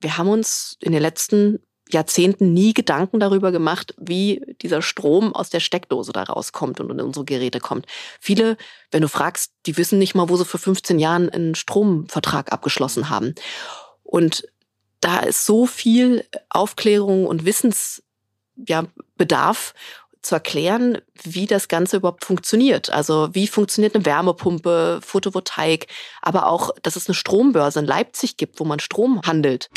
wir haben uns in den letzten Jahrzehnten nie Gedanken darüber gemacht, wie dieser Strom aus der Steckdose da rauskommt und in unsere Geräte kommt. Viele, wenn du fragst, die wissen nicht mal, wo sie vor 15 Jahren einen Stromvertrag abgeschlossen haben. Und da ist so viel Aufklärung und Wissensbedarf ja, zu erklären, wie das Ganze überhaupt funktioniert. Also wie funktioniert eine Wärmepumpe, Photovoltaik, aber auch, dass es eine Strombörse in Leipzig gibt, wo man Strom handelt.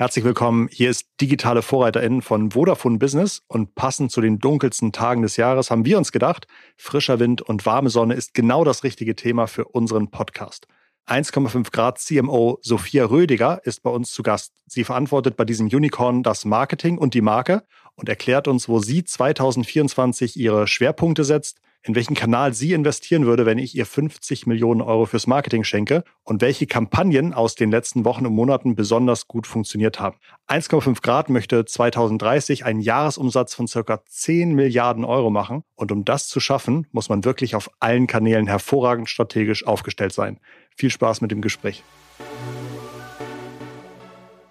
Herzlich willkommen. Hier ist digitale VorreiterInnen von Vodafone Business und passend zu den dunkelsten Tagen des Jahres haben wir uns gedacht, frischer Wind und warme Sonne ist genau das richtige Thema für unseren Podcast. 1,5 Grad CMO Sophia Rödiger ist bei uns zu Gast. Sie verantwortet bei diesem Unicorn das Marketing und die Marke und erklärt uns, wo sie 2024 ihre Schwerpunkte setzt, in welchen Kanal sie investieren würde, wenn ich ihr 50 Millionen Euro fürs Marketing schenke und welche Kampagnen aus den letzten Wochen und Monaten besonders gut funktioniert haben. 1,5 Grad möchte 2030 einen Jahresumsatz von circa 10 Milliarden Euro machen und um das zu schaffen, muss man wirklich auf allen Kanälen hervorragend strategisch aufgestellt sein. Viel Spaß mit dem Gespräch.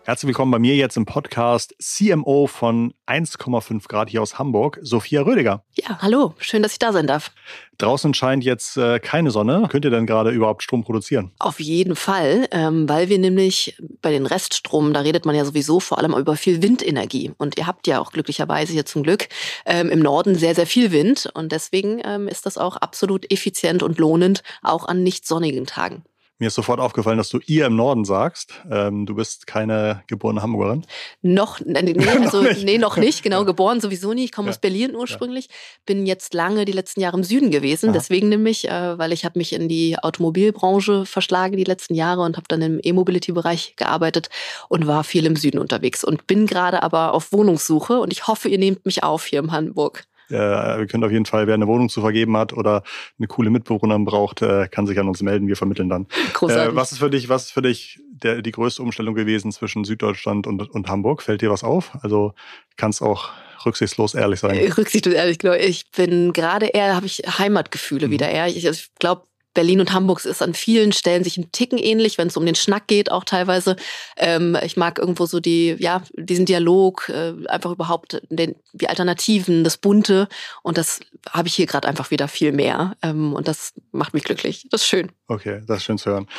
Herzlich willkommen bei mir jetzt im Podcast CMO von 1,5 Grad hier aus Hamburg, Sophia Rödiger. Ja, hallo, schön, dass ich da sein darf. Draußen scheint jetzt äh, keine Sonne. Könnt ihr denn gerade überhaupt Strom produzieren? Auf jeden Fall, ähm, weil wir nämlich bei den Reststrom, da redet man ja sowieso vor allem über viel Windenergie. Und ihr habt ja auch glücklicherweise hier zum Glück ähm, im Norden sehr, sehr viel Wind. Und deswegen ähm, ist das auch absolut effizient und lohnend, auch an nicht sonnigen Tagen. Mir ist sofort aufgefallen, dass du ihr im Norden sagst. Ähm, du bist keine geborene Hamburgerin. Noch, nee, also, noch nee, noch nicht. Genau, ja. geboren sowieso nicht. Ich komme ja. aus Berlin ursprünglich. Ja. Bin jetzt lange die letzten Jahre im Süden gewesen. Aha. Deswegen nämlich, äh, weil ich habe mich in die Automobilbranche verschlagen die letzten Jahre und habe dann im E-Mobility-Bereich gearbeitet und war viel im Süden unterwegs und bin gerade aber auf Wohnungssuche und ich hoffe, ihr nehmt mich auf hier in Hamburg. Äh, wir können auf jeden Fall, wer eine Wohnung zu vergeben hat oder eine coole Mitbewohnerin braucht, äh, kann sich an uns melden. Wir vermitteln dann. Großartig. Äh, was ist für dich, was ist für dich der, die größte Umstellung gewesen zwischen Süddeutschland und, und Hamburg? Fällt dir was auf? Also kannst auch rücksichtslos ehrlich sein. Äh, rücksichtslos ehrlich, glaube ich. Ich bin gerade eher, habe ich Heimatgefühle mhm. wieder eher. Ich, ich glaube, Berlin und Hamburg ist an vielen Stellen sich ein Ticken ähnlich, wenn es um den Schnack geht, auch teilweise. Ähm, ich mag irgendwo so die, ja, diesen Dialog, äh, einfach überhaupt den, die Alternativen, das Bunte. Und das habe ich hier gerade einfach wieder viel mehr. Ähm, und das macht mich glücklich. Das ist schön. Okay, das ist schön zu hören.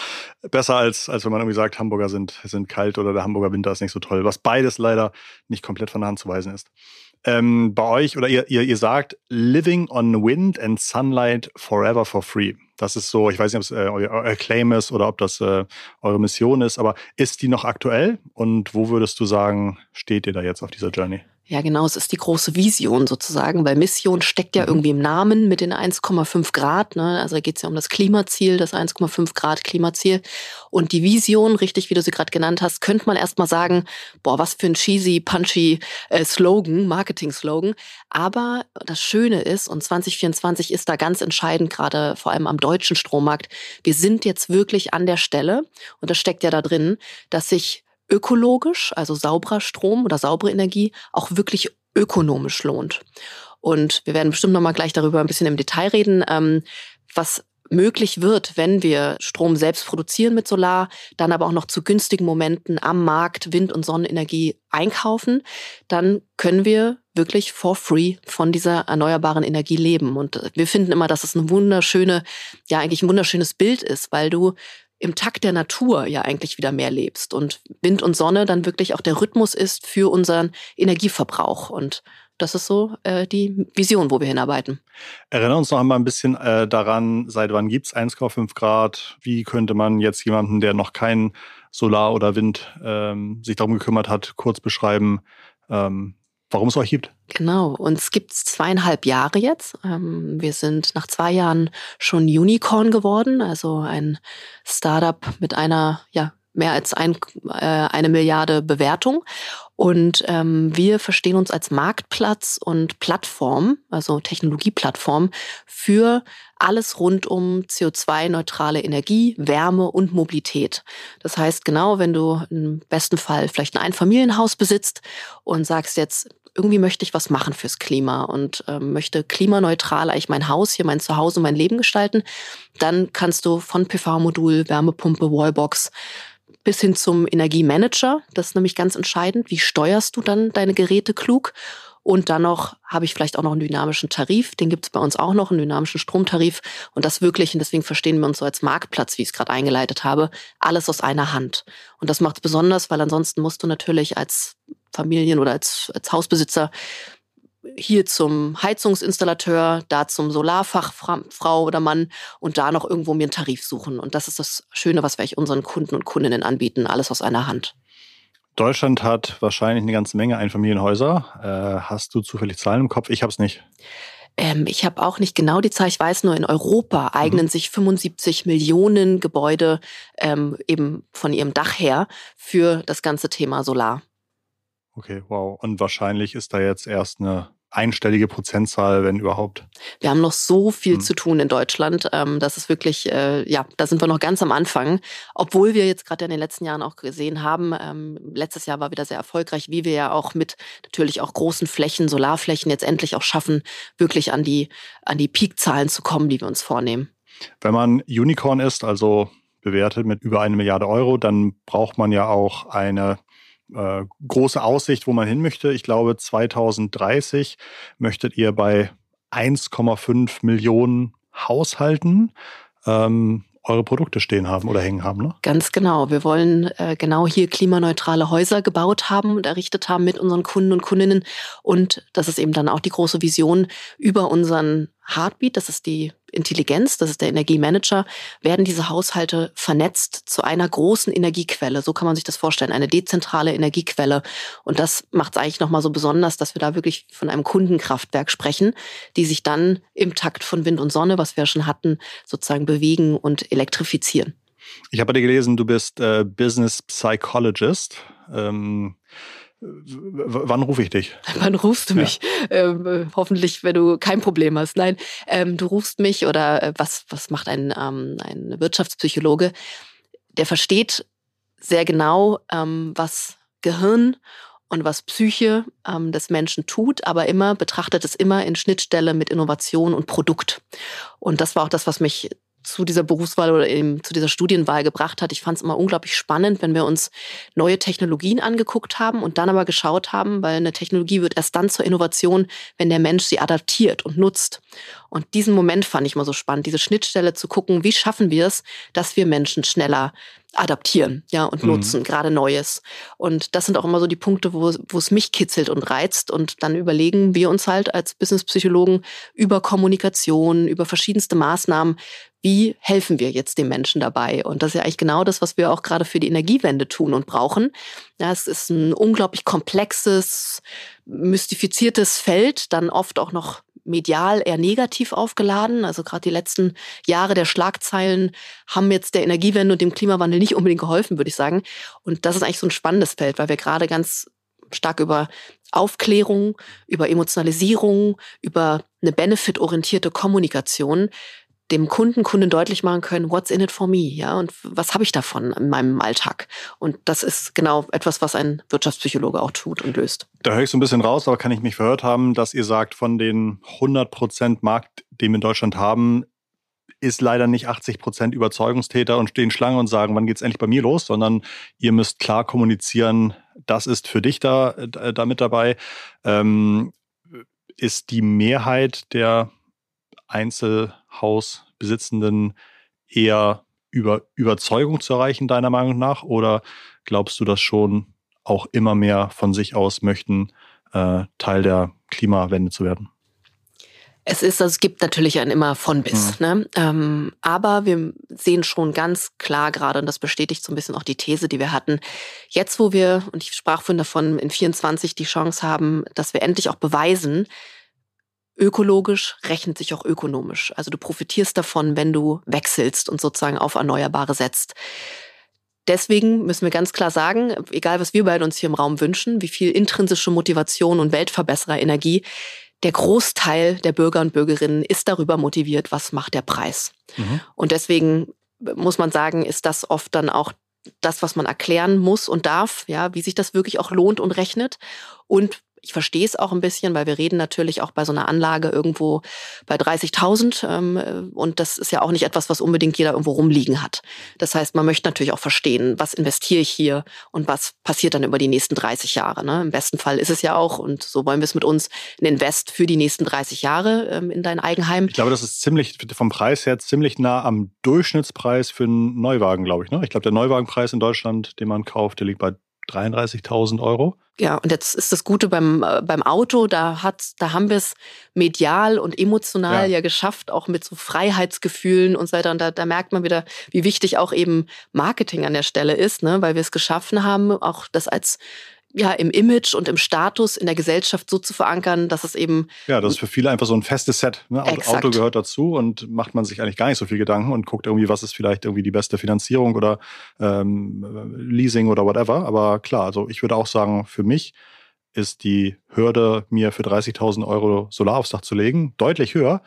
Besser als, als wenn man irgendwie sagt, Hamburger sind, sind kalt oder der Hamburger Winter ist nicht so toll, was beides leider nicht komplett von der Hand zu weisen ist. Ähm, bei euch oder ihr, ihr, ihr sagt Living on Wind and Sunlight Forever for Free. Das ist so, ich weiß nicht, ob es äh, euer Claim ist oder ob das äh, eure Mission ist, aber ist die noch aktuell? Und wo würdest du sagen, steht ihr da jetzt auf dieser Journey? Ja, genau, es ist die große Vision sozusagen, weil Mission steckt ja mhm. irgendwie im Namen mit den 1,5 Grad. Ne? Also da geht es ja um das Klimaziel, das 1,5 Grad Klimaziel. Und die Vision, richtig wie du sie gerade genannt hast, könnte man erstmal sagen, boah, was für ein cheesy, punchy äh, Slogan, Marketing-Slogan. Aber das Schöne ist, und 2024 ist da ganz entscheidend, gerade vor allem am deutschen Strommarkt, wir sind jetzt wirklich an der Stelle, und das steckt ja da drin, dass sich ökologisch, also sauberer Strom oder saubere Energie, auch wirklich ökonomisch lohnt. Und wir werden bestimmt noch mal gleich darüber ein bisschen im Detail reden, ähm, was möglich wird, wenn wir Strom selbst produzieren mit Solar, dann aber auch noch zu günstigen Momenten am Markt Wind- und Sonnenenergie einkaufen, dann können wir wirklich for free von dieser erneuerbaren Energie leben. Und wir finden immer, dass es eine wunderschöne, ja eigentlich ein wunderschönes Bild ist, weil du im Takt der Natur ja eigentlich wieder mehr lebst und Wind und Sonne dann wirklich auch der Rhythmus ist für unseren Energieverbrauch. Und das ist so äh, die Vision, wo wir hinarbeiten. Erinnern uns noch einmal ein bisschen äh, daran, seit wann gibt's 1,5 Grad? Wie könnte man jetzt jemanden, der noch kein Solar oder Wind ähm, sich darum gekümmert hat, kurz beschreiben, ähm, warum es euch gibt? Genau, uns gibt's zweieinhalb Jahre jetzt. Ähm, wir sind nach zwei Jahren schon Unicorn geworden, also ein Startup mit einer ja, mehr als ein, äh, eine Milliarde Bewertung. Und ähm, wir verstehen uns als Marktplatz und Plattform, also Technologieplattform für alles rund um CO2-neutrale Energie, Wärme und Mobilität. Das heißt, genau, wenn du im besten Fall vielleicht ein Einfamilienhaus besitzt und sagst jetzt, irgendwie möchte ich was machen fürs Klima und äh, möchte klimaneutral eigentlich mein Haus hier, mein Zuhause, mein Leben gestalten, dann kannst du von PV-Modul, Wärmepumpe, Wallbox bis hin zum Energiemanager, das ist nämlich ganz entscheidend, wie steuerst du dann deine Geräte klug und dann noch habe ich vielleicht auch noch einen dynamischen Tarif, den gibt es bei uns auch noch, einen dynamischen Stromtarif. Und das wirklich, und deswegen verstehen wir uns so als Marktplatz, wie ich es gerade eingeleitet habe, alles aus einer Hand. Und das macht es besonders, weil ansonsten musst du natürlich als Familien- oder als, als Hausbesitzer hier zum Heizungsinstallateur, da zum Solarfachfrau oder Mann und da noch irgendwo mir einen Tarif suchen. Und das ist das Schöne, was wir unseren Kunden und Kundinnen anbieten, alles aus einer Hand. Deutschland hat wahrscheinlich eine ganze Menge Einfamilienhäuser. Äh, hast du zufällig Zahlen im Kopf? Ich habe es nicht. Ähm, ich habe auch nicht genau die Zahl. Ich weiß nur, in Europa eignen mhm. sich 75 Millionen Gebäude ähm, eben von ihrem Dach her für das ganze Thema Solar. Okay, wow. Und wahrscheinlich ist da jetzt erst eine einstellige Prozentzahl, wenn überhaupt. Wir haben noch so viel hm. zu tun in Deutschland. Ähm, das ist wirklich, äh, ja, da sind wir noch ganz am Anfang. Obwohl wir jetzt gerade in den letzten Jahren auch gesehen haben, ähm, letztes Jahr war wieder sehr erfolgreich, wie wir ja auch mit natürlich auch großen Flächen, Solarflächen jetzt endlich auch schaffen, wirklich an die, an die Peakzahlen zu kommen, die wir uns vornehmen. Wenn man Unicorn ist, also bewertet mit über eine Milliarde Euro, dann braucht man ja auch eine äh, große Aussicht, wo man hin möchte. Ich glaube, 2030 möchtet ihr bei 1,5 Millionen Haushalten ähm, eure Produkte stehen haben oder hängen haben. Ne? Ganz genau. Wir wollen äh, genau hier klimaneutrale Häuser gebaut haben und errichtet haben mit unseren Kunden und Kundinnen. Und das ist eben dann auch die große Vision über unseren Heartbeat, das ist die Intelligenz, das ist der Energiemanager, werden diese Haushalte vernetzt zu einer großen Energiequelle. So kann man sich das vorstellen, eine dezentrale Energiequelle. Und das macht es eigentlich nochmal so besonders, dass wir da wirklich von einem Kundenkraftwerk sprechen, die sich dann im Takt von Wind und Sonne, was wir schon hatten, sozusagen bewegen und elektrifizieren. Ich habe dir gelesen, du bist äh, Business Psychologist. Ähm wann rufe ich dich? Wann rufst du mich? Ja. Ähm, hoffentlich, wenn du kein Problem hast. Nein, ähm, du rufst mich oder äh, was, was macht ein, ähm, ein Wirtschaftspsychologe? Der versteht sehr genau, ähm, was Gehirn und was Psyche ähm, des Menschen tut, aber immer betrachtet es immer in Schnittstelle mit Innovation und Produkt. Und das war auch das, was mich zu dieser Berufswahl oder eben zu dieser Studienwahl gebracht hat. Ich fand es immer unglaublich spannend, wenn wir uns neue Technologien angeguckt haben und dann aber geschaut haben, weil eine Technologie wird erst dann zur Innovation, wenn der Mensch sie adaptiert und nutzt. Und diesen Moment fand ich mal so spannend, diese Schnittstelle zu gucken, wie schaffen wir es, dass wir Menschen schneller adaptieren, ja, und mhm. nutzen, gerade Neues. Und das sind auch immer so die Punkte, wo, wo es mich kitzelt und reizt. Und dann überlegen wir uns halt als Businesspsychologen über Kommunikation, über verschiedenste Maßnahmen, wie helfen wir jetzt den Menschen dabei? Und das ist ja eigentlich genau das, was wir auch gerade für die Energiewende tun und brauchen. Ja, es ist ein unglaublich komplexes, mystifiziertes Feld, dann oft auch noch medial eher negativ aufgeladen. Also gerade die letzten Jahre der Schlagzeilen haben jetzt der Energiewende und dem Klimawandel nicht unbedingt geholfen, würde ich sagen. Und das ist eigentlich so ein spannendes Feld, weil wir gerade ganz stark über Aufklärung, über Emotionalisierung, über eine benefitorientierte Kommunikation dem Kunden, Kunden deutlich machen können, what's in it for me, ja, und was habe ich davon in meinem Alltag? Und das ist genau etwas, was ein Wirtschaftspsychologe auch tut und löst. Da höre ich so ein bisschen raus, aber kann ich mich verhört haben, dass ihr sagt, von den 100 Prozent Markt, den wir in Deutschland haben, ist leider nicht 80 Prozent Überzeugungstäter und stehen Schlange und sagen, wann geht's endlich bei mir los, sondern ihr müsst klar kommunizieren, das ist für dich da, äh, da mit dabei. Ähm, ist die Mehrheit der Einzelhausbesitzenden eher über Überzeugung zu erreichen, deiner Meinung nach? Oder glaubst du, dass schon auch immer mehr von sich aus möchten, äh, Teil der Klimawende zu werden? Es ist, also es gibt natürlich ein immer von bis. Mhm. Ne? Ähm, aber wir sehen schon ganz klar gerade, und das bestätigt so ein bisschen auch die These, die wir hatten, jetzt wo wir, und ich sprach vorhin davon, in 24 die Chance haben, dass wir endlich auch beweisen, ökologisch rechnet sich auch ökonomisch. Also du profitierst davon, wenn du wechselst und sozusagen auf Erneuerbare setzt. deswegen müssen wir ganz klar sagen, egal was wir beide uns hier im Raum wünschen, wie viel intrinsische Motivation und Weltverbessererenergie, der Großteil der Bürger und Bürgerinnen ist darüber motiviert, was macht der Preis. Mhm. Und deswegen muss man sagen, ist das oft dann auch das, was man erklären muss und darf, ja, wie sich das wirklich auch lohnt und rechnet. Und ich verstehe es auch ein bisschen, weil wir reden natürlich auch bei so einer Anlage irgendwo bei 30.000 ähm, und das ist ja auch nicht etwas, was unbedingt jeder irgendwo rumliegen hat. Das heißt, man möchte natürlich auch verstehen, was investiere ich hier und was passiert dann über die nächsten 30 Jahre. Ne? Im besten Fall ist es ja auch und so wollen wir es mit uns ein Invest für die nächsten 30 Jahre ähm, in dein Eigenheim. Ich glaube, das ist ziemlich vom Preis her ziemlich nah am Durchschnittspreis für einen Neuwagen, glaube ich. Ne? Ich glaube, der Neuwagenpreis in Deutschland, den man kauft, der liegt bei 33.000 Euro. Ja, und jetzt ist das Gute beim, äh, beim Auto, da, hat, da haben wir es medial und emotional ja. ja. geschafft, auch mit so Freiheitsgefühlen und so weiter. Und da, da merkt man wieder, wie wichtig auch eben Marketing an der Stelle ist, ne? weil wir es geschaffen haben, auch das als ja, im Image und im Status in der Gesellschaft so zu verankern, dass es eben. Ja, das ist für viele einfach so ein festes Set. Ne? Auto gehört dazu und macht man sich eigentlich gar nicht so viel Gedanken und guckt irgendwie, was ist vielleicht irgendwie die beste Finanzierung oder ähm, Leasing oder whatever. Aber klar, also ich würde auch sagen, für mich ist die Hürde, mir für 30.000 Euro Solar aufs Dach zu legen, deutlich höher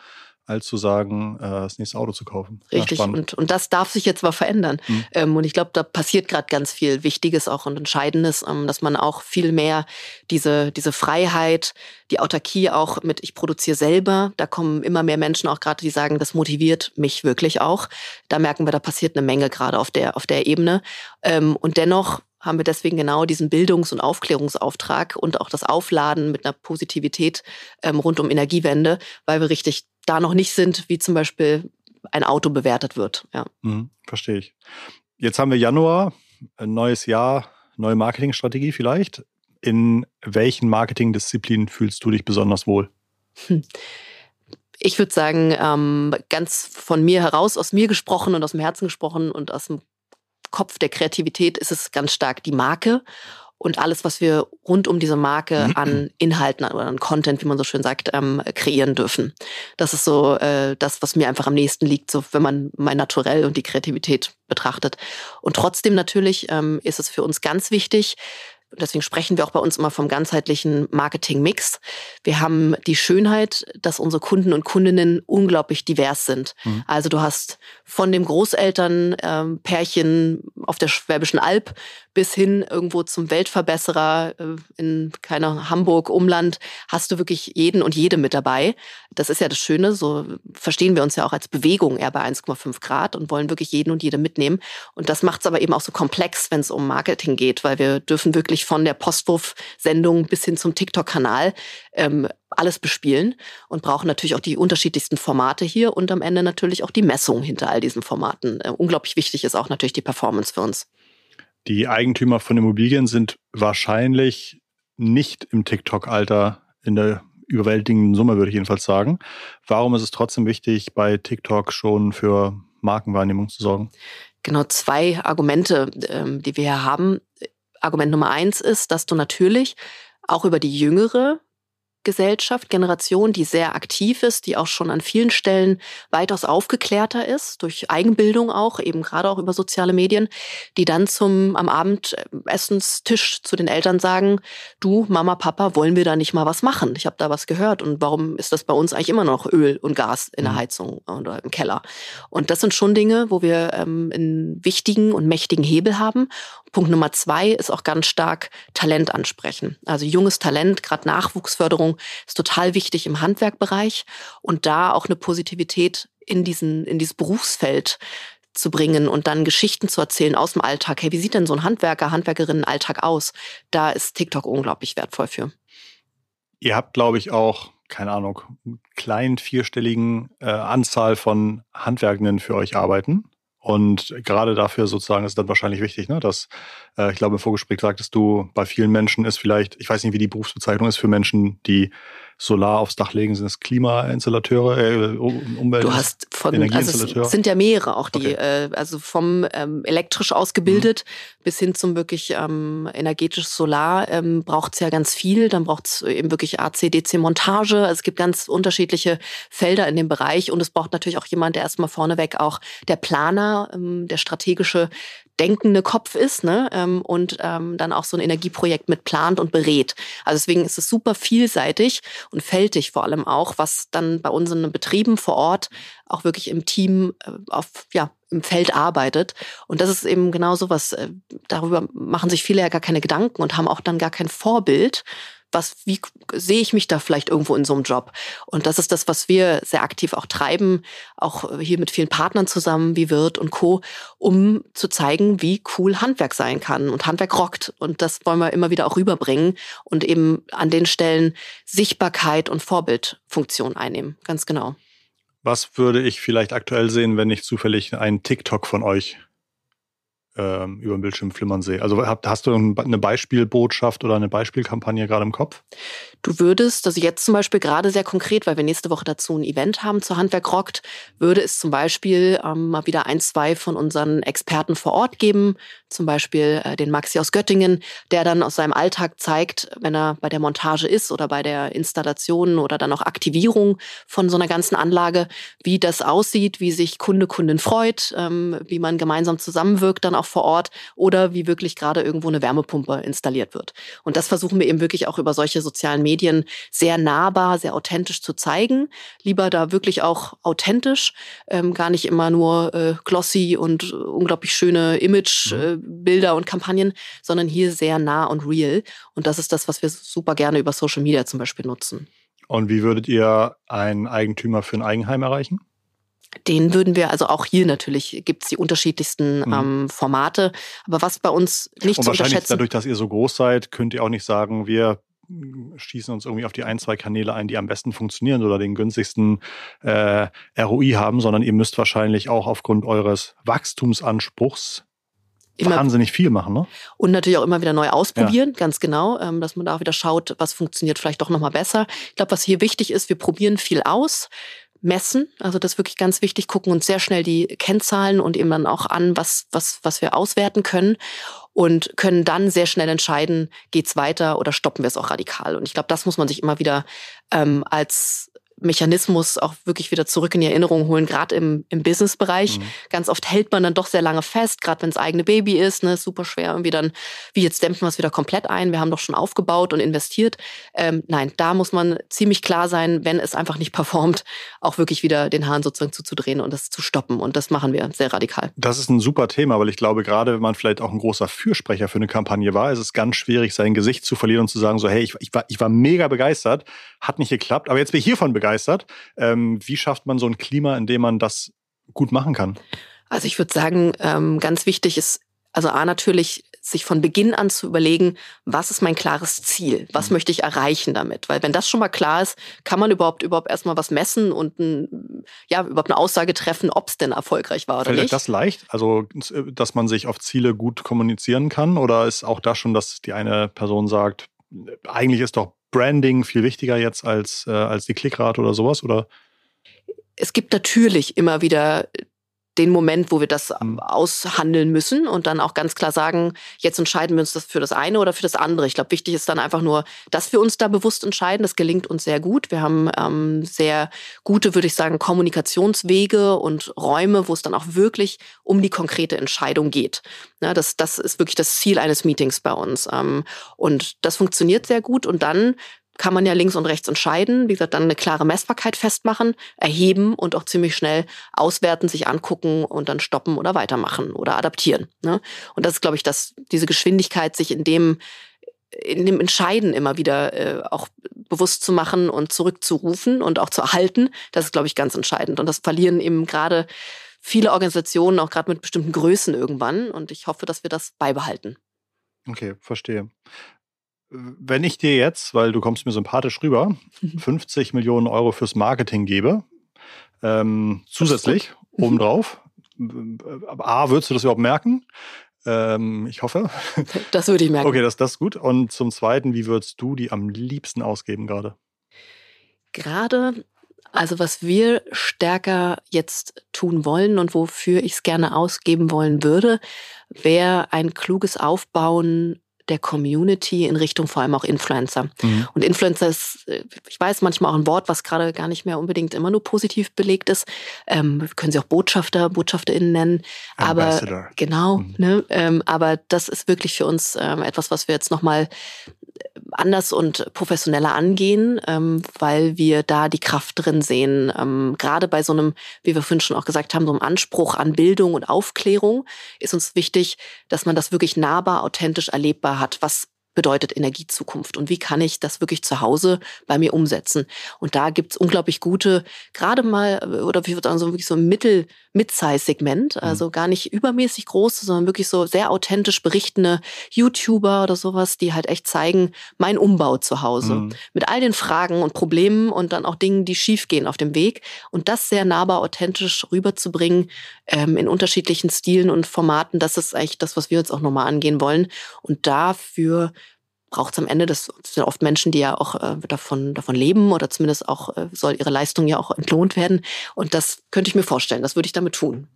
als zu sagen, äh, das nächste Auto zu kaufen. Richtig, ja, und, und das darf sich jetzt mal verändern. Mhm. Ähm, und ich glaube, da passiert gerade ganz viel Wichtiges auch und Entscheidendes, ähm, dass man auch viel mehr diese, diese Freiheit, die Autarkie auch mit, ich produziere selber, da kommen immer mehr Menschen auch gerade, die sagen, das motiviert mich wirklich auch. Da merken wir, da passiert eine Menge gerade auf der, auf der Ebene. Ähm, und dennoch haben wir deswegen genau diesen Bildungs- und Aufklärungsauftrag und auch das Aufladen mit einer Positivität ähm, rund um Energiewende, weil wir richtig da noch nicht sind, wie zum Beispiel ein Auto bewertet wird. Ja. Mhm, verstehe ich. Jetzt haben wir Januar, ein neues Jahr, neue Marketingstrategie vielleicht. In welchen Marketingdisziplinen fühlst du dich besonders wohl? Hm. Ich würde sagen, ähm, ganz von mir heraus, aus mir gesprochen und aus dem Herzen gesprochen und aus dem Kopf der Kreativität ist es ganz stark die Marke und alles, was wir rund um diese Marke mhm. an Inhalten oder an Content, wie man so schön sagt, ähm, kreieren dürfen. Das ist so äh, das, was mir einfach am nächsten liegt, so wenn man mein Naturell und die Kreativität betrachtet. Und trotzdem natürlich ähm, ist es für uns ganz wichtig, deswegen sprechen wir auch bei uns immer vom ganzheitlichen Marketing-Mix. Wir haben die Schönheit, dass unsere Kunden und Kundinnen unglaublich divers sind. Mhm. Also du hast von dem Großelternpärchen ähm, auf der Schwäbischen Alb bis hin irgendwo zum Weltverbesserer äh, in keine Hamburg Umland hast du wirklich jeden und jede mit dabei. Das ist ja das Schöne, so verstehen wir uns ja auch als Bewegung eher bei 1,5 Grad und wollen wirklich jeden und jede mitnehmen. Und das macht es aber eben auch so komplex, wenn es um Marketing geht, weil wir dürfen wirklich von der Postwurf-Sendung bis hin zum TikTok-Kanal ähm, alles bespielen und brauchen natürlich auch die unterschiedlichsten Formate hier und am Ende natürlich auch die Messung hinter all diesen Formaten. Äh, unglaublich wichtig ist auch natürlich die Performance für uns. Die Eigentümer von Immobilien sind wahrscheinlich nicht im TikTok-Alter in der überwältigenden Summe, würde ich jedenfalls sagen. Warum ist es trotzdem wichtig, bei TikTok schon für Markenwahrnehmung zu sorgen? Genau, zwei Argumente, ähm, die wir hier haben. Argument Nummer eins ist, dass du natürlich auch über die jüngere Gesellschaft, Generation, die sehr aktiv ist, die auch schon an vielen Stellen weitaus aufgeklärter ist, durch Eigenbildung auch, eben gerade auch über soziale Medien, die dann zum am Abendessenstisch zu den Eltern sagen, du, Mama, Papa, wollen wir da nicht mal was machen? Ich habe da was gehört und warum ist das bei uns eigentlich immer noch Öl und Gas in der mhm. Heizung oder im Keller? Und das sind schon Dinge, wo wir ähm, einen wichtigen und mächtigen Hebel haben. Punkt Nummer zwei ist auch ganz stark Talent ansprechen. Also junges Talent, gerade Nachwuchsförderung ist total wichtig im Handwerkbereich und da auch eine Positivität in diesen, in dieses Berufsfeld zu bringen und dann Geschichten zu erzählen aus dem Alltag. Hey, wie sieht denn so ein Handwerker, Handwerkerinnen Alltag aus? Da ist TikTok unglaublich wertvoll für. Ihr habt, glaube ich, auch, keine Ahnung, einen kleinen vierstelligen äh, Anzahl von Handwerkenden für euch arbeiten. Und gerade dafür sozusagen ist dann wahrscheinlich wichtig, ne, dass, äh, ich glaube, im Vorgespräch sagtest du, bei vielen Menschen ist vielleicht, ich weiß nicht, wie die Berufsbezeichnung ist für Menschen, die Solar aufs Dach legen, sind es Klimainstallateure, äh, Umwelt. Du hast von, also es sind ja mehrere auch, die, okay. äh, also vom ähm, elektrisch ausgebildet mhm. bis hin zum wirklich ähm, energetisches Solar ähm, braucht es ja ganz viel. Dann braucht es eben wirklich AC-DC-Montage. Also es gibt ganz unterschiedliche Felder in dem Bereich und es braucht natürlich auch jemand, der erstmal vorneweg auch der Planer, ähm, der strategische denkende Kopf ist ne? Ähm, und ähm, dann auch so ein Energieprojekt mit plant und berät. Also deswegen ist es super vielseitig und fältig vor allem auch, was dann bei unseren Betrieben vor Ort auch wirklich im Team äh, auf, ja, im Feld arbeitet. Und das ist eben genau so was, äh, darüber machen sich viele ja gar keine Gedanken und haben auch dann gar kein Vorbild, was, wie sehe ich mich da vielleicht irgendwo in so einem Job? Und das ist das, was wir sehr aktiv auch treiben, auch hier mit vielen Partnern zusammen, wie Wirt und Co., um zu zeigen, wie cool Handwerk sein kann. Und Handwerk rockt. Und das wollen wir immer wieder auch rüberbringen und eben an den Stellen Sichtbarkeit und Vorbildfunktion einnehmen. Ganz genau. Was würde ich vielleicht aktuell sehen, wenn ich zufällig einen TikTok von euch ähm, über den Bildschirm flimmern sehe. Also hast du eine Beispielbotschaft oder eine Beispielkampagne gerade im Kopf? Du würdest, also jetzt zum Beispiel gerade sehr konkret, weil wir nächste Woche dazu ein Event haben zu Handwerk rockt, würde es zum Beispiel ähm, mal wieder ein, zwei von unseren Experten vor Ort geben, zum Beispiel äh, den Maxi aus Göttingen, der dann aus seinem Alltag zeigt, wenn er bei der Montage ist oder bei der Installation oder dann auch Aktivierung von so einer ganzen Anlage, wie das aussieht, wie sich Kunde, Kundin freut, ähm, wie man gemeinsam zusammenwirkt dann auch vor Ort oder wie wirklich gerade irgendwo eine Wärmepumpe installiert wird. Und das versuchen wir eben wirklich auch über solche sozialen Medien sehr nahbar, sehr authentisch zu zeigen. Lieber da wirklich auch authentisch, ähm, gar nicht immer nur äh, glossy und unglaublich schöne Imagebilder mhm. äh, und Kampagnen, sondern hier sehr nah und real. Und das ist das, was wir super gerne über Social Media zum Beispiel nutzen. Und wie würdet ihr einen Eigentümer für ein Eigenheim erreichen? Den würden wir, also auch hier natürlich gibt es die unterschiedlichsten mhm. ähm, Formate. Aber was bei uns nicht Und zu wahrscheinlich unterschätzen. Dadurch, dass ihr so groß seid, könnt ihr auch nicht sagen, wir schießen uns irgendwie auf die ein, zwei Kanäle ein, die am besten funktionieren oder den günstigsten äh, ROI haben, sondern ihr müsst wahrscheinlich auch aufgrund eures Wachstumsanspruchs immer, wahnsinnig viel machen, ne? Und natürlich auch immer wieder neu ausprobieren, ja. ganz genau, ähm, dass man da auch wieder schaut, was funktioniert vielleicht doch nochmal besser. Ich glaube, was hier wichtig ist, wir probieren viel aus messen. Also das ist wirklich ganz wichtig, gucken uns sehr schnell die Kennzahlen und eben dann auch an, was, was, was wir auswerten können und können dann sehr schnell entscheiden, geht's weiter oder stoppen wir es auch radikal. Und ich glaube, das muss man sich immer wieder ähm, als Mechanismus auch wirklich wieder zurück in die Erinnerung holen, gerade im, im Business-Bereich. Mhm. Ganz oft hält man dann doch sehr lange fest, gerade wenn es eigene Baby ist, ne, super schwer irgendwie dann, wie jetzt dämpfen wir es wieder komplett ein, wir haben doch schon aufgebaut und investiert. Ähm, nein, da muss man ziemlich klar sein, wenn es einfach nicht performt, auch wirklich wieder den Hahn sozusagen zuzudrehen und das zu stoppen. Und das machen wir sehr radikal. Das ist ein super Thema, weil ich glaube, gerade wenn man vielleicht auch ein großer Fürsprecher für eine Kampagne war, ist es ganz schwierig, sein Gesicht zu verlieren und zu sagen, so, hey, ich, ich, war, ich war mega begeistert, hat nicht geklappt, aber jetzt bin ich hiervon begeistert. Ähm, wie schafft man so ein Klima, in dem man das gut machen kann? Also ich würde sagen, ähm, ganz wichtig ist, also A natürlich sich von Beginn an zu überlegen, was ist mein klares Ziel? Was mhm. möchte ich erreichen damit? Weil wenn das schon mal klar ist, kann man überhaupt überhaupt erstmal was messen und ein, ja, überhaupt eine Aussage treffen, ob es denn erfolgreich war oder Fällt nicht. Fällt das leicht? Also, dass man sich auf Ziele gut kommunizieren kann? Oder ist auch das schon, dass die eine Person sagt, eigentlich ist doch Branding viel wichtiger jetzt als, äh, als die Klickrate oder sowas? Oder? Es gibt natürlich immer wieder den Moment, wo wir das mhm. aushandeln müssen und dann auch ganz klar sagen, jetzt entscheiden wir uns das für das eine oder für das andere. Ich glaube, wichtig ist dann einfach nur, dass wir uns da bewusst entscheiden. Das gelingt uns sehr gut. Wir haben ähm, sehr gute, würde ich sagen, Kommunikationswege und Räume, wo es dann auch wirklich um die konkrete Entscheidung geht. Ja, das, das ist wirklich das Ziel eines Meetings bei uns. Ähm, und das funktioniert sehr gut. Und dann kann man ja links und rechts entscheiden. Wie gesagt, dann eine klare Messbarkeit festmachen, erheben und auch ziemlich schnell auswerten, sich angucken und dann stoppen oder weitermachen oder adaptieren. Ne? Und das ist, glaube ich, dass diese Geschwindigkeit sich in dem in dem Entscheiden immer wieder äh, auch bewusst zu machen und zurückzurufen und auch zu erhalten, das ist, glaube ich, ganz entscheidend. Und das verlieren eben gerade viele Organisationen, auch gerade mit bestimmten Größen irgendwann. Und ich hoffe, dass wir das beibehalten. Okay, verstehe. Wenn ich dir jetzt, weil du kommst mir sympathisch rüber, 50 mhm. Millionen Euro fürs Marketing gebe, ähm, zusätzlich mhm. obendrauf, A, würdest du das überhaupt merken? Ähm, ich hoffe. Das würde ich merken. Okay, das, das ist gut. Und zum Zweiten, wie würdest du die am liebsten ausgeben gerade? Gerade, also was wir stärker jetzt tun wollen und wofür ich es gerne ausgeben wollen würde, wäre ein kluges Aufbauen der Community in Richtung vor allem auch Influencer. Mhm. Und Influencer ist, äh, ich weiß, manchmal auch ein Wort, was gerade gar nicht mehr unbedingt immer nur positiv belegt ist. Ähm, können Sie auch Botschafter, BotschafterInnen nennen. Ambassador. Aber genau, mhm. ne? Ähm, aber das ist wirklich für uns ähm, etwas, was wir jetzt nochmal anders und professioneller angehen, ähm, weil wir da die Kraft drin sehen. Ähm, gerade bei so einem, wie wir vorhin schon auch gesagt haben, so einem Anspruch an Bildung und Aufklärung ist uns wichtig, dass man das wirklich nahbar, authentisch erlebbar hat. Was bedeutet Energiezukunft und wie kann ich das wirklich zu Hause bei mir umsetzen. Und da gibt's unglaublich gute, gerade mal, oder wie würde sagen, so wirklich so ein Mittel, Mid-Size-Segment, mhm. also gar nicht übermäßig groß, sondern wirklich so sehr authentisch berichtende YouTuber oder sowas, die halt echt zeigen, mein Umbau zu Hause. Mhm. Mit all den Fragen und Problemen und dann auch Dingen, die schiefgehen auf dem Weg. Und das sehr nahbar authentisch rüberzubringen ähm, in unterschiedlichen Stilen und Formaten, das ist eigentlich das, was wir jetzt auch nochmal angehen wollen. Und dafür braucht es am Ende, das sind oft Menschen, die ja auch äh, davon, davon leben oder zumindest auch äh, soll ihre Leistung ja auch entlohnt werden. Und das könnte ich mir vorstellen, das würde ich damit tun.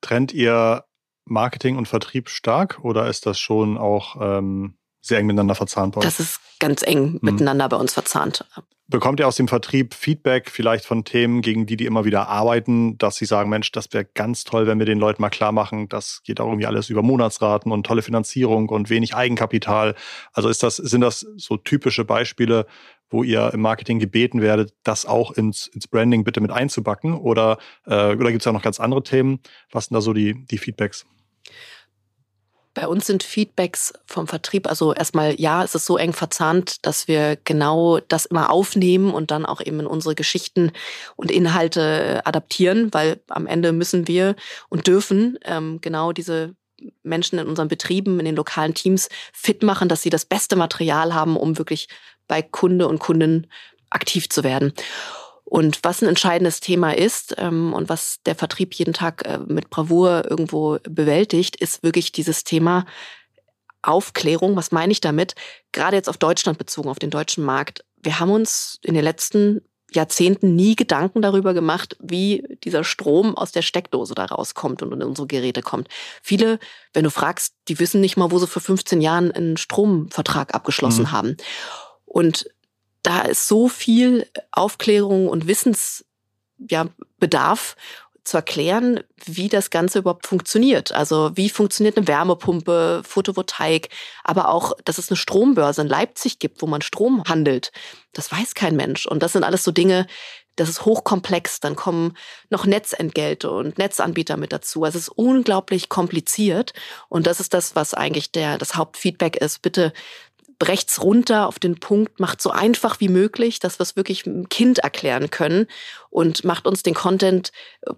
Trennt ihr Marketing und Vertrieb stark oder ist das schon auch ähm, sehr eng miteinander verzahnt bei euch? Das ist ganz eng hm. miteinander bei uns verzahnt. Bekommt ihr aus dem Vertrieb Feedback vielleicht von Themen, gegen die die immer wieder arbeiten, dass sie sagen, Mensch, das wäre ganz toll, wenn wir den Leuten mal klar machen, das geht auch irgendwie alles über Monatsraten und tolle Finanzierung und wenig Eigenkapital. Also ist das, sind das so typische Beispiele, wo ihr im Marketing gebeten werdet, das auch ins, ins Branding bitte mit einzubacken? Oder, äh, oder gibt es ja noch ganz andere Themen? Was sind da so die, die Feedbacks? Bei uns sind Feedbacks vom Vertrieb, also erstmal ja, es ist so eng verzahnt, dass wir genau das immer aufnehmen und dann auch eben in unsere Geschichten und Inhalte adaptieren, weil am Ende müssen wir und dürfen ähm, genau diese Menschen in unseren Betrieben, in den lokalen Teams fit machen, dass sie das beste Material haben, um wirklich bei Kunde und Kunden aktiv zu werden. Und was ein entscheidendes Thema ist ähm, und was der Vertrieb jeden Tag äh, mit Bravour irgendwo bewältigt, ist wirklich dieses Thema Aufklärung. Was meine ich damit? Gerade jetzt auf Deutschland bezogen, auf den deutschen Markt. Wir haben uns in den letzten Jahrzehnten nie Gedanken darüber gemacht, wie dieser Strom aus der Steckdose da rauskommt und in unsere Geräte kommt. Viele, wenn du fragst, die wissen nicht mal, wo sie vor 15 Jahren einen Stromvertrag abgeschlossen mhm. haben. Und da ist so viel Aufklärung und Wissensbedarf ja, zu erklären, wie das Ganze überhaupt funktioniert. Also wie funktioniert eine Wärmepumpe, Photovoltaik, aber auch, dass es eine Strombörse in Leipzig gibt, wo man Strom handelt. Das weiß kein Mensch. Und das sind alles so Dinge, das ist hochkomplex. Dann kommen noch Netzentgelte und Netzanbieter mit dazu. Also es ist unglaublich kompliziert. Und das ist das, was eigentlich der, das Hauptfeedback ist. Bitte brecht's runter auf den Punkt, macht so einfach wie möglich, dass wir es wirklich einem Kind erklären können und macht uns den Content,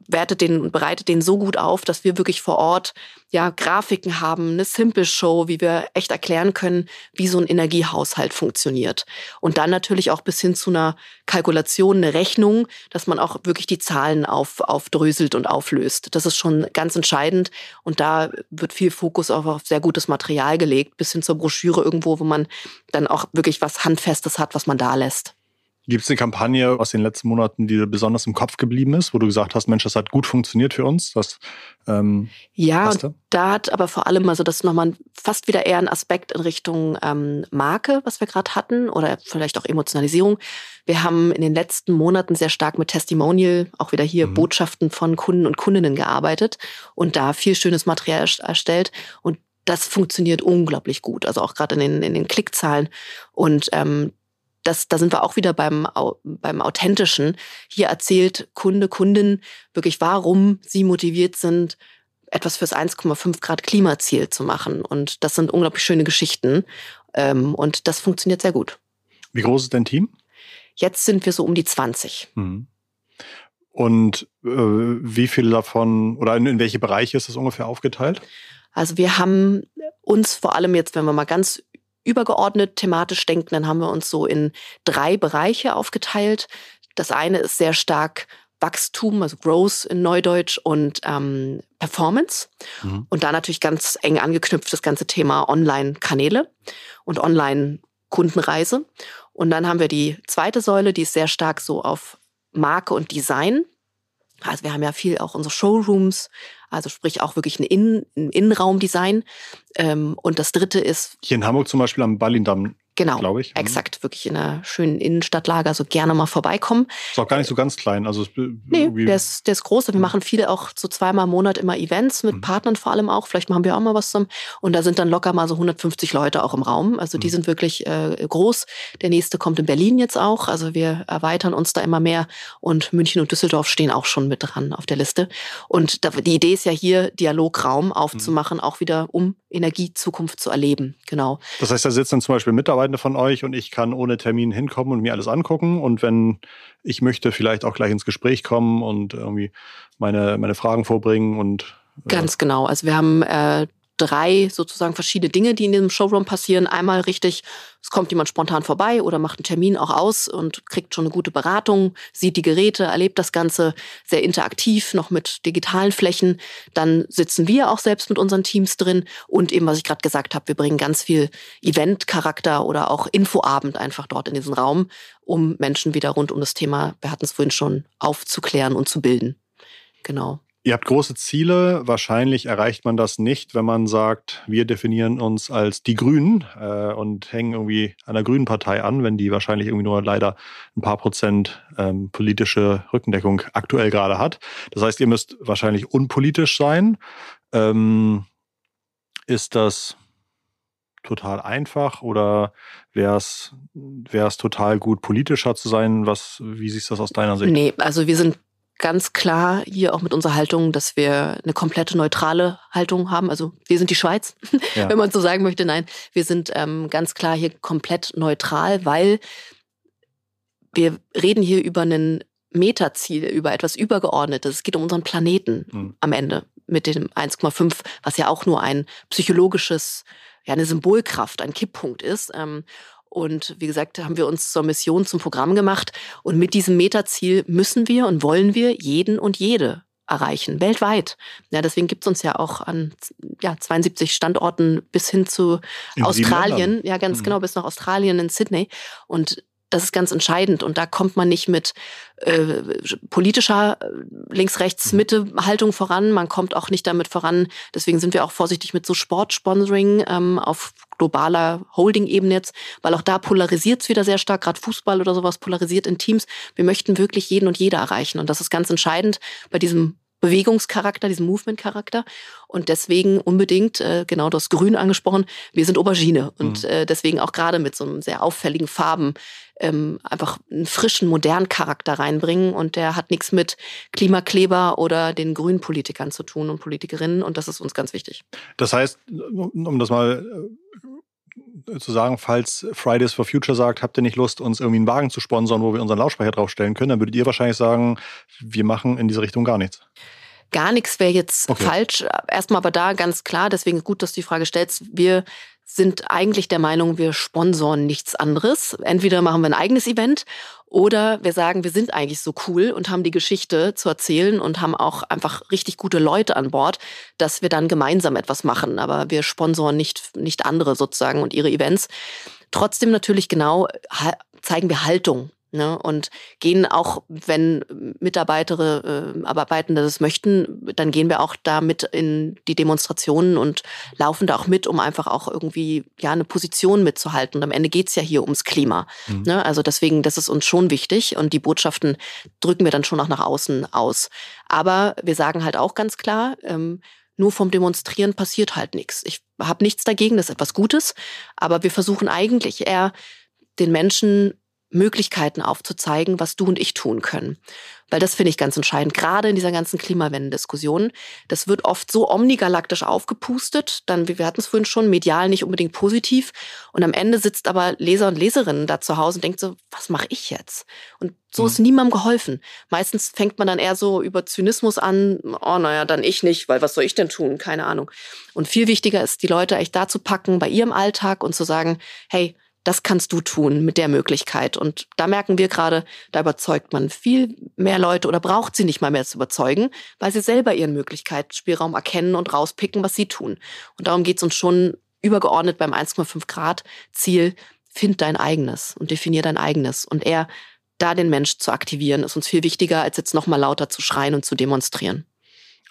wertet den und bereitet den so gut auf, dass wir wirklich vor Ort ja Grafiken haben, eine Simple Show, wie wir echt erklären können, wie so ein Energiehaushalt funktioniert. Und dann natürlich auch bis hin zu einer Kalkulation, eine Rechnung, dass man auch wirklich die Zahlen auf, aufdröselt und auflöst. Das ist schon ganz entscheidend. Und da wird viel Fokus auch auf sehr gutes Material gelegt, bis hin zur Broschüre irgendwo, wo man dann auch wirklich was Handfestes hat, was man da lässt. Gibt es eine Kampagne aus den letzten Monaten, die dir besonders im Kopf geblieben ist, wo du gesagt hast, Mensch, das hat gut funktioniert für uns? Das, ähm, ja, und da hat aber vor allem, also das ist nochmal fast wieder eher ein Aspekt in Richtung ähm, Marke, was wir gerade hatten, oder vielleicht auch Emotionalisierung. Wir haben in den letzten Monaten sehr stark mit Testimonial, auch wieder hier mhm. Botschaften von Kunden und Kundinnen gearbeitet und da viel schönes Material erstellt. Und das funktioniert unglaublich gut, also auch gerade in den, in den Klickzahlen. Und ähm, das, da sind wir auch wieder beim, beim Authentischen. Hier erzählt Kunde, Kundin wirklich, warum sie motiviert sind, etwas fürs 1,5 Grad Klimaziel zu machen. Und das sind unglaublich schöne Geschichten. Ähm, und das funktioniert sehr gut. Wie groß ist dein Team? Jetzt sind wir so um die 20. Mhm. Und äh, wie viele davon oder in, in welche Bereiche ist das ungefähr aufgeteilt? Also wir haben uns vor allem jetzt, wenn wir mal ganz übergeordnet thematisch denken, dann haben wir uns so in drei Bereiche aufgeteilt. Das eine ist sehr stark Wachstum, also Growth in Neudeutsch und ähm, Performance. Mhm. Und da natürlich ganz eng angeknüpft das ganze Thema Online-Kanäle und Online-Kundenreise. Und dann haben wir die zweite Säule, die ist sehr stark so auf Marke und Design Also wir haben ja viel auch unsere Showrooms, also sprich auch wirklich ein, Innen, ein Innenraumdesign. Ähm, und das dritte ist. Hier in Hamburg zum Beispiel am Ballindamm Genau, glaube ich. Mhm. exakt, wirklich in einer schönen Innenstadtlage, also gerne mal vorbeikommen. Ist auch gar nicht so ganz klein. Also nee, der ist, der ist groß. Wir machen viele auch so zweimal im Monat immer Events mit mhm. Partnern vor allem auch. Vielleicht machen wir auch mal was zusammen. Und da sind dann locker mal so 150 Leute auch im Raum. Also die mhm. sind wirklich äh, groß. Der nächste kommt in Berlin jetzt auch. Also wir erweitern uns da immer mehr. Und München und Düsseldorf stehen auch schon mit dran auf der Liste. Und da, die Idee ist ja hier, Dialograum aufzumachen, mhm. auch wieder um Energiezukunft zu erleben. Genau. Das heißt, da sitzen zum Beispiel Mitarbeiter von euch und ich kann ohne Termin hinkommen und mir alles angucken. Und wenn ich möchte, vielleicht auch gleich ins Gespräch kommen und irgendwie meine, meine Fragen vorbringen und äh Ganz genau. Also wir haben äh, drei sozusagen verschiedene Dinge, die in diesem Showroom passieren. Einmal richtig, es kommt jemand spontan vorbei oder macht einen Termin auch aus und kriegt schon eine gute Beratung, sieht die Geräte, erlebt das Ganze sehr interaktiv, noch mit digitalen Flächen. Dann sitzen wir auch selbst mit unseren Teams drin und eben, was ich gerade gesagt habe, wir bringen ganz viel Event-Charakter oder auch Infoabend einfach dort in diesen Raum, um Menschen wieder rund um das Thema, wir hatten es vorhin schon, aufzuklären und zu bilden. Genau. Ihr habt große Ziele. Wahrscheinlich erreicht man das nicht, wenn man sagt, wir definieren uns als die Grünen äh, und hängen irgendwie einer grünen Partei an, wenn die wahrscheinlich irgendwie nur leider ein paar Prozent ähm, politische Rückendeckung aktuell gerade hat. Das heißt, ihr müsst wahrscheinlich unpolitisch sein. Ähm, ist das total einfach oder wäre es total gut, politischer zu sein? Was, wie siehst du das aus deiner Sicht? Nee, also wir sind ganz klar hier auch mit unserer Haltung, dass wir eine komplette neutrale Haltung haben. Also wir sind die Schweiz, ja. wenn man so sagen möchte. Nein, wir sind ähm, ganz klar hier komplett neutral, weil wir reden hier über ein Metaziel, über etwas Übergeordnetes. Es geht um unseren Planeten mhm. am Ende mit dem 1,5, was ja auch nur ein psychologisches, ja eine Symbolkraft, ein Kipppunkt ist. Ähm, und wie gesagt, haben wir uns zur Mission, zum Programm gemacht. Und mit diesem Metaziel müssen wir und wollen wir jeden und jede erreichen, weltweit. Ja, deswegen gibt es uns ja auch an ja, 72 Standorten bis hin zu in Australien, ja ganz mhm. genau, bis nach Australien in Sydney. Und das ist ganz entscheidend. Und da kommt man nicht mit äh, politischer äh, Links-Rechts-Mitte-Haltung voran. Man kommt auch nicht damit voran. Deswegen sind wir auch vorsichtig mit so Sportsponsoring ähm, auf globaler Holding-Ebene jetzt, weil auch da polarisiert es wieder sehr stark, gerade Fußball oder sowas polarisiert in Teams. Wir möchten wirklich jeden und jede erreichen. Und das ist ganz entscheidend bei diesem Bewegungscharakter, diesen Movement-Charakter. Und deswegen unbedingt, äh, genau das Grün angesprochen, wir sind Aubergine. Und mhm. äh, deswegen auch gerade mit so einem sehr auffälligen Farben ähm, einfach einen frischen, modernen Charakter reinbringen. Und der hat nichts mit Klimakleber oder den grünen Politikern zu tun und Politikerinnen. Und das ist uns ganz wichtig. Das heißt, um das mal äh, zu sagen, falls Fridays for Future sagt, habt ihr nicht Lust, uns irgendwie einen Wagen zu sponsern, wo wir unseren Lautsprecher draufstellen können, dann würdet ihr wahrscheinlich sagen, wir machen in diese Richtung gar nichts. Gar nichts wäre jetzt okay. falsch. Erstmal aber da ganz klar, deswegen gut, dass du die Frage stellst. Wir sind eigentlich der Meinung, wir sponsoren nichts anderes. Entweder machen wir ein eigenes Event oder wir sagen, wir sind eigentlich so cool und haben die Geschichte zu erzählen und haben auch einfach richtig gute Leute an Bord, dass wir dann gemeinsam etwas machen. Aber wir sponsoren nicht, nicht andere sozusagen und ihre Events. Trotzdem natürlich genau zeigen wir Haltung Ne, und gehen auch, wenn Mitarbeiter, äh, Arbeitende das möchten, dann gehen wir auch da mit in die Demonstrationen und laufen da auch mit, um einfach auch irgendwie ja eine Position mitzuhalten. Und am Ende geht's ja hier ums Klima. Mhm. Ne? Also deswegen, das ist uns schon wichtig und die Botschaften drücken wir dann schon auch nach außen aus. Aber wir sagen halt auch ganz klar, ähm, nur vom Demonstrieren passiert halt nichts. Ich habe nichts dagegen, das ist etwas Gutes, aber wir versuchen eigentlich eher den Menschen Möglichkeiten aufzuzeigen, was du und ich tun können. Weil das finde ich ganz entscheidend, gerade in dieser ganzen Klimawendendiskussion. Das wird oft so omnigalaktisch aufgepustet, dann, wie wir hatten es vorhin schon, medial nicht unbedingt positiv. Und am Ende sitzt aber Leser und Leserinnen da zu Hause und denkt so, was mache ich jetzt? Und so mhm. ist niemandem geholfen. Meistens fängt man dann eher so über Zynismus an, oh naja, dann ich nicht, weil was soll ich denn tun? Keine Ahnung. Und viel wichtiger ist, die Leute echt da zu packen bei ihrem Alltag und zu sagen, hey, das kannst du tun mit der Möglichkeit. Und da merken wir gerade, da überzeugt man viel mehr Leute oder braucht sie nicht mal mehr zu überzeugen, weil sie selber ihren Möglichkeitsspielraum erkennen und rauspicken, was sie tun. Und darum geht es uns schon übergeordnet beim 1,5 Grad Ziel, find dein eigenes und definier dein eigenes. Und eher da den Mensch zu aktivieren, ist uns viel wichtiger, als jetzt nochmal lauter zu schreien und zu demonstrieren.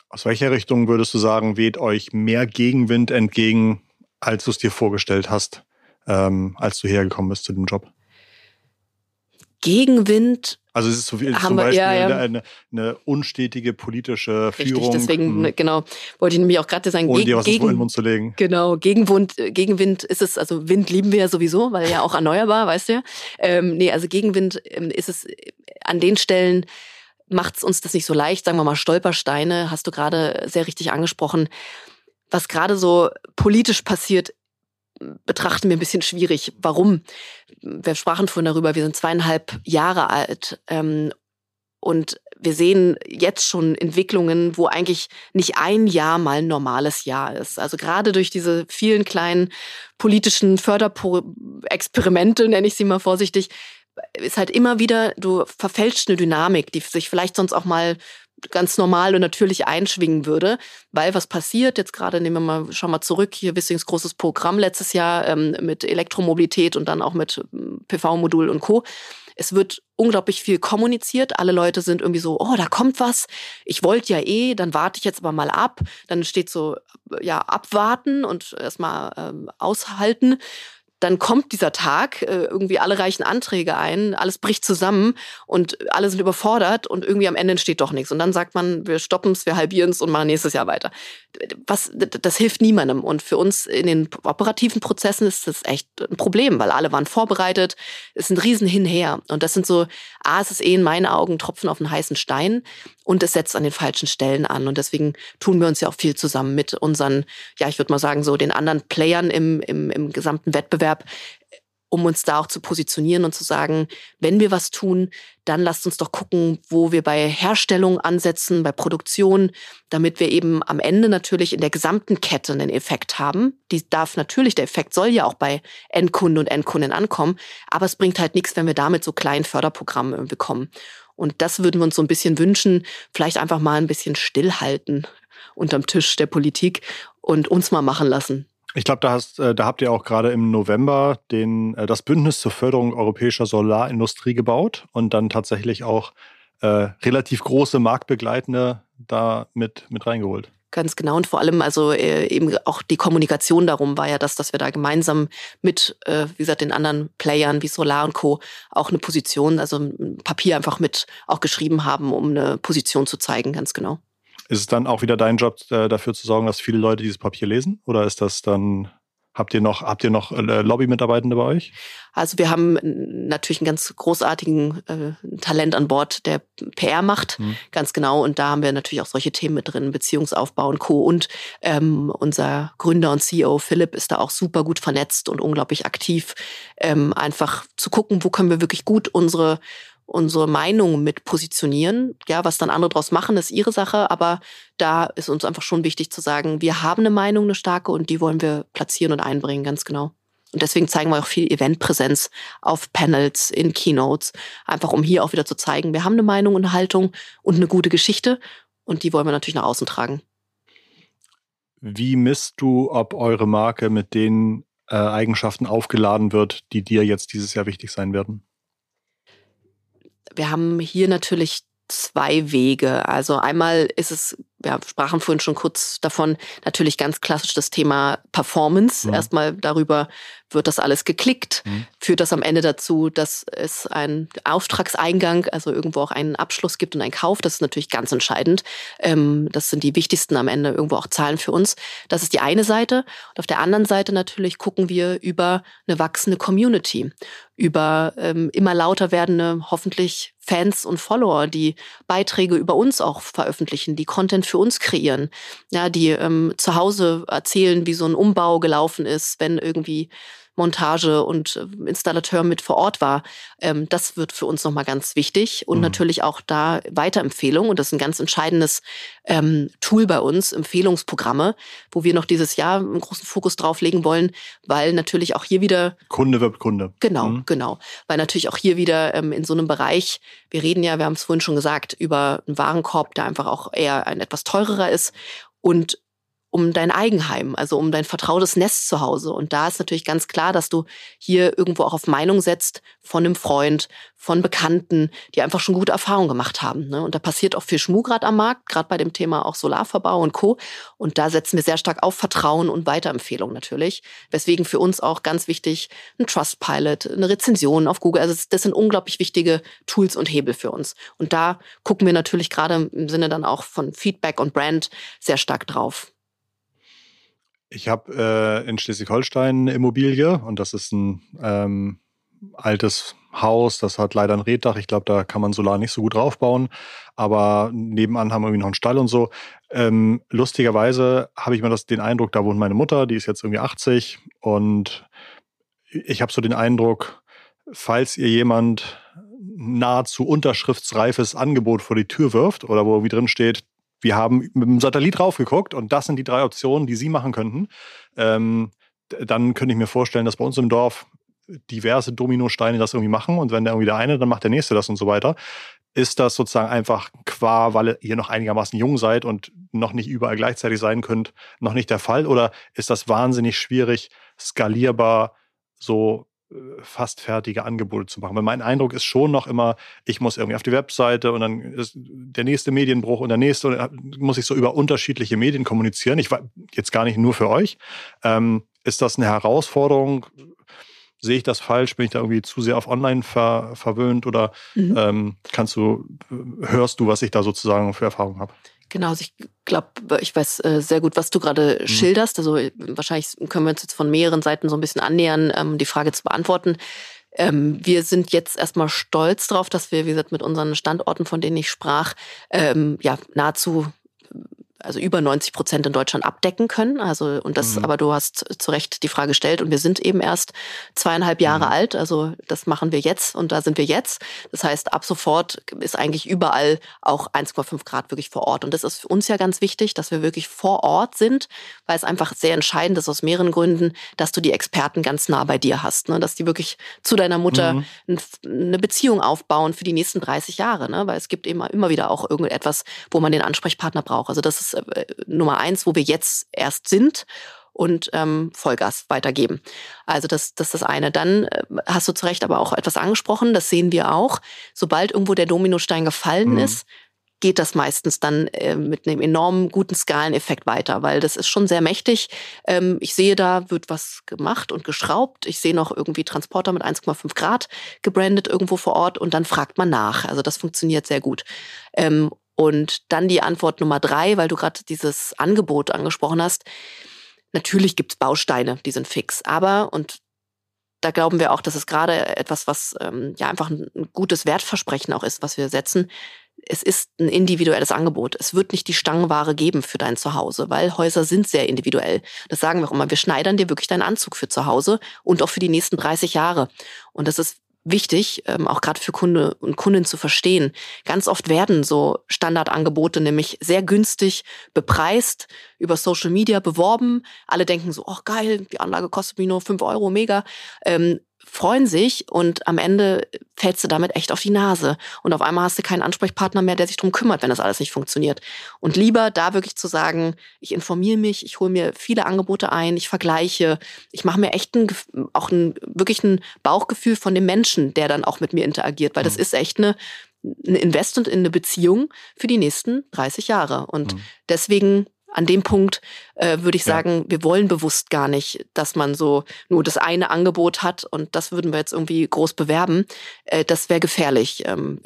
Aus welcher Richtung würdest du sagen, weht euch mehr Gegenwind entgegen, als du es dir vorgestellt hast, ähm, als du hergekommen bist zu dem Job? Gegenwind also es ist so viel, zum wir, Beispiel ja, ja. Eine, eine, unstetige politische Führung. Richtig, deswegen, mhm. genau, wollte ich nämlich auch gerade sagen, Ohne dir was gegen, in den Mund zu legen. Genau, Gegenwind, Gegenwind ist es, also Wind lieben wir ja sowieso, weil ja auch erneuerbar, weißt du ja. Ähm, nee, also Gegenwind ähm, ist es an den Stellen, macht es uns das nicht so leicht, sagen wir mal Stolpersteine, hast du gerade sehr richtig angesprochen. Was gerade so politisch passiert, betrachten wir ein bisschen schwierig. Warum? Wir sprachen vorhin darüber, wir sind zweieinhalb Jahre alt ähm, und wir sehen jetzt schon Entwicklungen, wo eigentlich nicht ein Jahr mal ein normales Jahr ist. Also gerade durch diese vielen kleinen politischen Förderexperimente, nenne ich sie mal vorsichtig, ist halt immer wieder, du verfälscht eine Dynamik, die sich vielleicht sonst auch mal ganz normal und natürlich einschwingen würde. Weil was passiert, jetzt gerade nehmen wir mal, schauen wir mal zurück, hier Wissings großes Programm letztes Jahr ähm, mit Elektromobilität und dann auch mit ähm, PV-Modul und Co. Es wird unglaublich viel kommuniziert. Alle Leute sind irgendwie so, oh, da kommt was. Ich wollte ja eh, dann warte ich jetzt aber mal ab. Dann steht so, ja, abwarten und erstmal ähm, aushalten dann kommt dieser Tag, äh, irgendwie alle reichen Anträge ein, alles bricht zusammen und alle sind überfordert und irgendwie am Ende entsteht doch nichts. Und dann sagt man, wir stoppen es, wir halbieren es und machen nächstes Jahr weiter. Was, das hilft niemandem. Und für uns in den operativen Prozessen ist das echt ein Problem, weil alle waren vorbereitet. Es ist ein Riesen hinher. Und das sind so, A, es ist eh in meinen Augen Tropfen auf einen heißen Stein und es setzt an den falschen Stellen an. Und deswegen tun wir uns ja auch viel zusammen mit unseren, ja, ich würde mal sagen, so den anderen Playern im, im, im gesamten Wettbewerb, um uns da auch zu positionieren und zu sagen, wenn wir was tun, dann lasst uns doch gucken, wo wir bei Herstellung ansetzen, bei Produktion, damit wir eben am Ende natürlich in der gesamten Kette einen Effekt haben. Die darf natürlich, der Effekt soll ja auch bei Endkunden und Endkunden ankommen, aber es bringt halt nichts, wenn wir damit so kleinen Förderprogramme bekommen. Und das würden wir uns so ein bisschen wünschen, vielleicht einfach mal ein bisschen stillhalten unterm Tisch der Politik und uns mal machen lassen. Ich glaube, da, äh, da habt ihr auch gerade im November den, äh, das Bündnis zur Förderung europäischer Solarindustrie gebaut und dann tatsächlich auch äh, relativ große Marktbegleitende da mit, mit reingeholt. Ganz genau. Und vor allem, also äh, eben auch die Kommunikation darum war ja das, dass wir da gemeinsam mit, äh, wie gesagt, den anderen Playern wie Solar und Co. auch eine Position, also ein Papier einfach mit auch geschrieben haben, um eine Position zu zeigen, ganz genau. Ist es dann auch wieder dein Job, äh, dafür zu sorgen, dass viele Leute dieses Papier lesen? Oder ist das dann Habt ihr noch, habt ihr noch äh, Lobby-Mitarbeitende bei euch? Also wir haben natürlich einen ganz großartigen äh, Talent an Bord, der PR macht, mhm. ganz genau. Und da haben wir natürlich auch solche Themen mit drin, Beziehungsaufbau und Co. Und ähm, unser Gründer und CEO Philipp ist da auch super gut vernetzt und unglaublich aktiv, ähm, einfach zu gucken, wo können wir wirklich gut unsere unsere Meinung mit positionieren. Ja, was dann andere draus machen, ist ihre Sache, aber da ist uns einfach schon wichtig zu sagen, wir haben eine Meinung, eine starke und die wollen wir platzieren und einbringen, ganz genau. Und deswegen zeigen wir auch viel Eventpräsenz auf Panels, in Keynotes, einfach um hier auch wieder zu zeigen, wir haben eine Meinung und eine Haltung und eine gute Geschichte und die wollen wir natürlich nach außen tragen. Wie misst du, ob eure Marke mit den äh, Eigenschaften aufgeladen wird, die dir jetzt dieses Jahr wichtig sein werden? Wir haben hier natürlich zwei Wege. Also einmal ist es, wir sprachen vorhin schon kurz davon, natürlich ganz klassisch das Thema Performance. Mhm. Erstmal darüber, wird das alles geklickt, mhm. führt das am Ende dazu, dass es einen Auftragseingang, also irgendwo auch einen Abschluss gibt und einen Kauf. Das ist natürlich ganz entscheidend. Ähm, das sind die wichtigsten am Ende irgendwo auch Zahlen für uns. Das ist die eine Seite. Und auf der anderen Seite natürlich gucken wir über eine wachsende Community, über ähm, immer lauter werdende, hoffentlich Fans und Follower, die Beiträge über uns auch veröffentlichen, die Content für uns kreieren, ja, die ähm, zu Hause erzählen, wie so ein Umbau gelaufen ist, wenn irgendwie Montage und äh, Installateur mit vor Ort war. Ähm, das wird für uns nochmal ganz wichtig. Und mhm. natürlich auch da Weiterempfehlung. Und das ist ein ganz entscheidendes ähm, Tool bei uns, Empfehlungsprogramme, wo wir noch dieses Jahr einen großen Fokus drauf legen wollen, weil natürlich auch hier wieder. Kunde wird Kunde. Genau, mhm. genau. Weil natürlich auch hier wieder ähm, in so einem Bereich, wir reden ja, wir haben es vorhin schon gesagt, über einen Warenkorb, der einfach auch eher ein etwas teurerer ist. Und um dein Eigenheim, also um dein vertrautes Nest zu Hause. Und da ist natürlich ganz klar, dass du hier irgendwo auch auf Meinung setzt von einem Freund, von Bekannten, die einfach schon gute Erfahrungen gemacht haben. Ne? Und da passiert auch viel Schmuh gerade am Markt, gerade bei dem Thema auch Solarverbau und Co. Und da setzen wir sehr stark auf Vertrauen und Weiterempfehlung natürlich. Weswegen für uns auch ganz wichtig ein Trustpilot, eine Rezension auf Google. Also das sind unglaublich wichtige Tools und Hebel für uns. Und da gucken wir natürlich gerade im Sinne dann auch von Feedback und Brand sehr stark drauf. Ich habe äh, in Schleswig-Holstein eine Immobilie und das ist ein ähm, altes Haus, das hat leider ein Reddach. Ich glaube, da kann man Solar nicht so gut draufbauen. Aber nebenan haben wir irgendwie noch einen Stall und so. Ähm, lustigerweise habe ich mir das, den Eindruck, da wohnt meine Mutter, die ist jetzt irgendwie 80 und ich habe so den Eindruck, falls ihr jemand nahezu unterschriftsreifes Angebot vor die Tür wirft oder wo wie drin steht, wir haben mit dem Satellit draufgeguckt und das sind die drei Optionen, die Sie machen könnten. Ähm, dann könnte ich mir vorstellen, dass bei uns im Dorf diverse Dominosteine das irgendwie machen und wenn der irgendwie der eine, dann macht der nächste das und so weiter. Ist das sozusagen einfach qua, weil ihr noch einigermaßen jung seid und noch nicht überall gleichzeitig sein könnt, noch nicht der Fall? Oder ist das wahnsinnig schwierig, skalierbar so fast fertige Angebote zu machen. Weil mein Eindruck ist schon noch immer, ich muss irgendwie auf die Webseite und dann ist der nächste Medienbruch und der nächste und dann muss ich so über unterschiedliche Medien kommunizieren. Ich war jetzt gar nicht nur für euch. Ähm, ist das eine Herausforderung? Sehe ich das falsch? Bin ich da irgendwie zu sehr auf Online ver verwöhnt oder mhm. ähm, kannst du, hörst du, was ich da sozusagen für Erfahrungen habe? Genau, also ich glaube, ich weiß äh, sehr gut, was du gerade mhm. schilderst. Also äh, wahrscheinlich können wir uns jetzt von mehreren Seiten so ein bisschen annähern, ähm, die Frage zu beantworten. Ähm, wir sind jetzt erstmal stolz darauf, dass wir, wie gesagt, mit unseren Standorten, von denen ich sprach, ähm, ja nahezu also über 90 Prozent in Deutschland abdecken können. Also, und das, mhm. aber du hast zu Recht die Frage gestellt und wir sind eben erst zweieinhalb Jahre mhm. alt. Also, das machen wir jetzt und da sind wir jetzt. Das heißt, ab sofort ist eigentlich überall auch 1,5 Grad wirklich vor Ort. Und das ist für uns ja ganz wichtig, dass wir wirklich vor Ort sind, weil es einfach sehr entscheidend ist aus mehreren Gründen, dass du die Experten ganz nah bei dir hast, ne? dass die wirklich zu deiner Mutter mhm. eine Beziehung aufbauen für die nächsten 30 Jahre, ne? weil es gibt immer, immer wieder auch irgendetwas, wo man den Ansprechpartner braucht. Also, das ist äh, Nummer eins, wo wir jetzt erst sind und ähm, Vollgas weitergeben. Also das, das ist das eine. Dann äh, hast du zu Recht aber auch etwas angesprochen, das sehen wir auch. Sobald irgendwo der Dominostein gefallen mhm. ist, geht das meistens dann äh, mit einem enormen guten Skaleneffekt weiter, weil das ist schon sehr mächtig. Ähm, ich sehe, da wird was gemacht und geschraubt. Ich sehe noch irgendwie Transporter mit 1,5 Grad gebrandet irgendwo vor Ort und dann fragt man nach. Also das funktioniert sehr gut. Ähm, und dann die Antwort Nummer drei, weil du gerade dieses Angebot angesprochen hast. Natürlich gibt es Bausteine, die sind fix. Aber, und da glauben wir auch, dass es gerade etwas, was ähm, ja einfach ein, gutes Wertversprechen auch ist, was wir setzen. Es ist ein individuelles Angebot. Es wird nicht die Stangenware geben für dein Zuhause, weil Häuser sind sehr individuell. Das sagen wir auch immer. Wir schneidern dir wirklich deinen Anzug für zu Hause und auch für die nächsten 30 Jahre. Und das ist wichtig, ähm, auch gerade für Kunde und Kunden zu verstehen. Ganz oft werden so Standardangebote nämlich sehr günstig bepreist, über Social Media beworben. Alle denken so, oh geil, die Anlage kostet mich nur fünf Euro, mega. Ähm, freuen sich und am Ende fällst du damit echt auf die Nase. Und auf einmal hast du keinen Ansprechpartner mehr, der sich drum kümmert, wenn das alles nicht funktioniert. Und lieber da wirklich zu sagen, ich informiere mich, ich hole mir viele Angebote ein, ich vergleiche, ich mache mir echt ein, auch ein, wirklich ein Bauchgefühl von dem Menschen, der dann auch mit mir interagiert, weil das mhm. ist echt eine, ein Investment in eine Beziehung für die nächsten 30 Jahre. Und mhm. deswegen an dem Punkt äh, würde ich sagen, ja. wir wollen bewusst gar nicht, dass man so nur das eine Angebot hat und das würden wir jetzt irgendwie groß bewerben. Äh, das wäre gefährlich, ähm,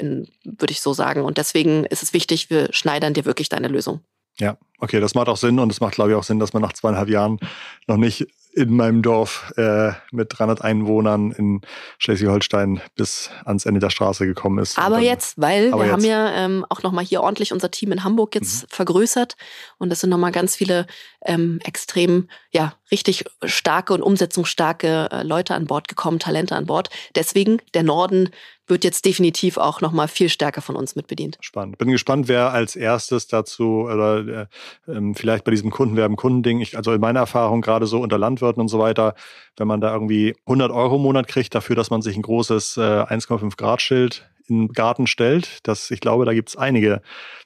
würde ich so sagen. Und deswegen ist es wichtig, wir schneidern dir wirklich deine Lösung. Ja, okay, das macht auch Sinn und es macht, glaube ich, auch Sinn, dass man nach zweieinhalb Jahren noch nicht in meinem Dorf äh, mit 300 Einwohnern in Schleswig-Holstein bis ans Ende der Straße gekommen ist. Aber dann, jetzt, weil wir jetzt. haben ja ähm, auch nochmal hier ordentlich unser Team in Hamburg jetzt mhm. vergrößert und es sind nochmal ganz viele ähm, extrem, ja, richtig starke und umsetzungsstarke äh, Leute an Bord gekommen, Talente an Bord. Deswegen der Norden wird jetzt definitiv auch nochmal viel stärker von uns mitbedient. Spannend. Bin gespannt, wer als erstes dazu oder äh, ähm, vielleicht bei diesem Kundenwerben-Kundending, ich, also in meiner Erfahrung gerade so unter Landwirten und so weiter, wenn man da irgendwie 100 Euro im Monat kriegt dafür, dass man sich ein großes äh, 1,5 Grad Schild in den Garten stellt. Das, ich glaube, da gibt es einige,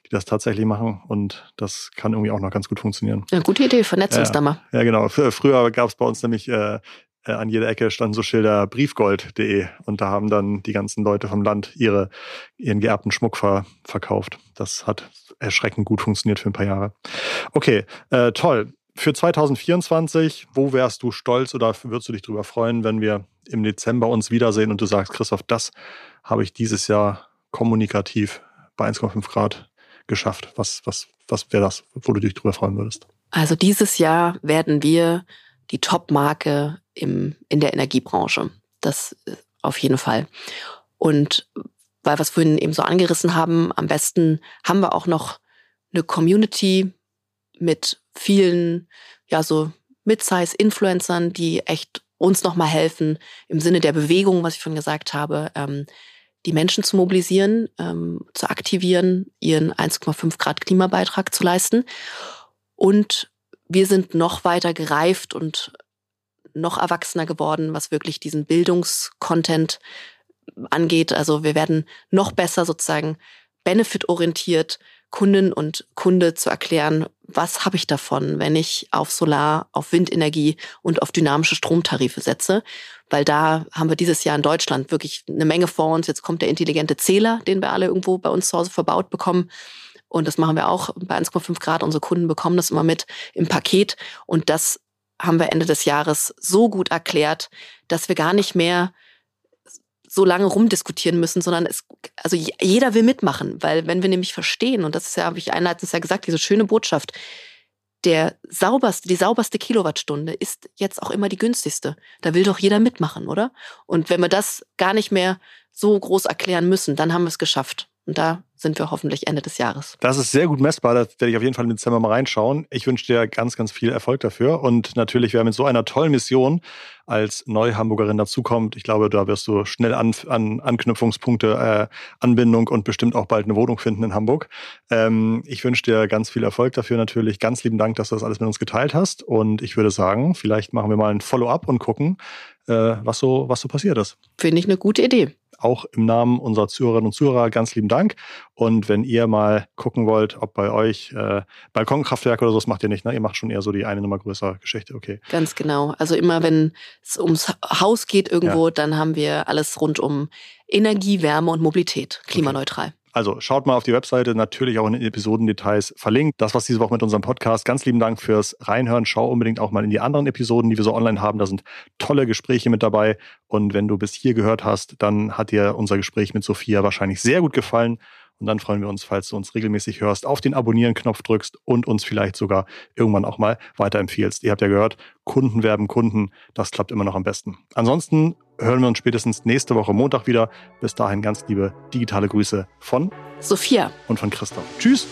die das tatsächlich machen und das kann irgendwie auch noch ganz gut funktionieren. Ja, gute Idee, vernetzt ja, uns da mal. Ja, genau. Früher gab es bei uns nämlich äh, äh, an jeder Ecke standen so Schilder briefgold.de und da haben dann die ganzen Leute vom Land ihre, ihren geerbten Schmuck ver verkauft. Das hat erschreckend gut funktioniert für ein paar Jahre. Okay, äh, toll. Für 2024, wo wärst du stolz oder würdest du dich darüber freuen, wenn wir im Dezember uns wiedersehen und du sagst, Christoph, das habe ich dieses Jahr kommunikativ bei 1,5 Grad geschafft. Was, was, was wäre das, wo du dich darüber freuen würdest? Also dieses Jahr werden wir die Top-Marke in der Energiebranche. Das äh, auf jeden Fall. Und weil wir es vorhin eben so angerissen haben, am besten haben wir auch noch eine Community mit vielen, ja, so Mid-Size-Influencern, die echt uns nochmal helfen, im Sinne der Bewegung, was ich schon gesagt habe, ähm, die Menschen zu mobilisieren, ähm, zu aktivieren, ihren 1,5 Grad Klimabeitrag zu leisten. Und wir sind noch weiter gereift und noch erwachsener geworden, was wirklich diesen Bildungskontent angeht. Also wir werden noch besser sozusagen benefitorientiert Kunden und Kunde zu erklären, was habe ich davon, wenn ich auf Solar, auf Windenergie und auf dynamische Stromtarife setze. Weil da haben wir dieses Jahr in Deutschland wirklich eine Menge vor uns. Jetzt kommt der intelligente Zähler, den wir alle irgendwo bei uns zu Hause verbaut bekommen. Und das machen wir auch bei 1,5 Grad. Unsere Kunden bekommen das immer mit im Paket. Und das haben wir Ende des Jahres so gut erklärt, dass wir gar nicht mehr so lange rumdiskutieren müssen, sondern es, also jeder will mitmachen, weil wenn wir nämlich verstehen, und das ist ja, habe ich einleitend ja gesagt, diese schöne Botschaft, der sauberste, die sauberste Kilowattstunde ist jetzt auch immer die günstigste. Da will doch jeder mitmachen, oder? Und wenn wir das gar nicht mehr so groß erklären müssen, dann haben wir es geschafft. Und da sind wir hoffentlich Ende des Jahres. Das ist sehr gut messbar. Da werde ich auf jeden Fall im Dezember mal reinschauen. Ich wünsche dir ganz, ganz viel Erfolg dafür. Und natürlich, wer mit so einer tollen Mission als Neuhamburgerin dazukommt, ich glaube, da wirst du schnell an, an Anknüpfungspunkte, äh, Anbindung und bestimmt auch bald eine Wohnung finden in Hamburg. Ähm, ich wünsche dir ganz viel Erfolg dafür natürlich. Ganz lieben Dank, dass du das alles mit uns geteilt hast. Und ich würde sagen, vielleicht machen wir mal ein Follow-up und gucken, was, so, was so passiert ist. Finde ich eine gute Idee auch im Namen unserer Zuhörerinnen und Zuhörer ganz lieben Dank. Und wenn ihr mal gucken wollt, ob bei euch äh, Balkonkraftwerke oder so, das macht ihr nicht, ne? Ihr macht schon eher so die eine Nummer größere Geschichte, okay. Ganz genau. Also immer wenn es ums Haus geht irgendwo, ja. dann haben wir alles rund um Energie, Wärme und Mobilität, klimaneutral. Okay. Also schaut mal auf die Webseite, natürlich auch in den Episodendetails verlinkt. Das war's diese Woche mit unserem Podcast. Ganz lieben Dank fürs Reinhören. Schau unbedingt auch mal in die anderen Episoden, die wir so online haben. Da sind tolle Gespräche mit dabei. Und wenn du bis hier gehört hast, dann hat dir unser Gespräch mit Sophia wahrscheinlich sehr gut gefallen. Und dann freuen wir uns, falls du uns regelmäßig hörst, auf den Abonnieren-Knopf drückst und uns vielleicht sogar irgendwann auch mal weiterempfiehlst. Ihr habt ja gehört, Kunden werben Kunden, das klappt immer noch am besten. Ansonsten hören wir uns spätestens nächste Woche Montag wieder. Bis dahin ganz liebe digitale Grüße von Sophia und von Christoph. Tschüss!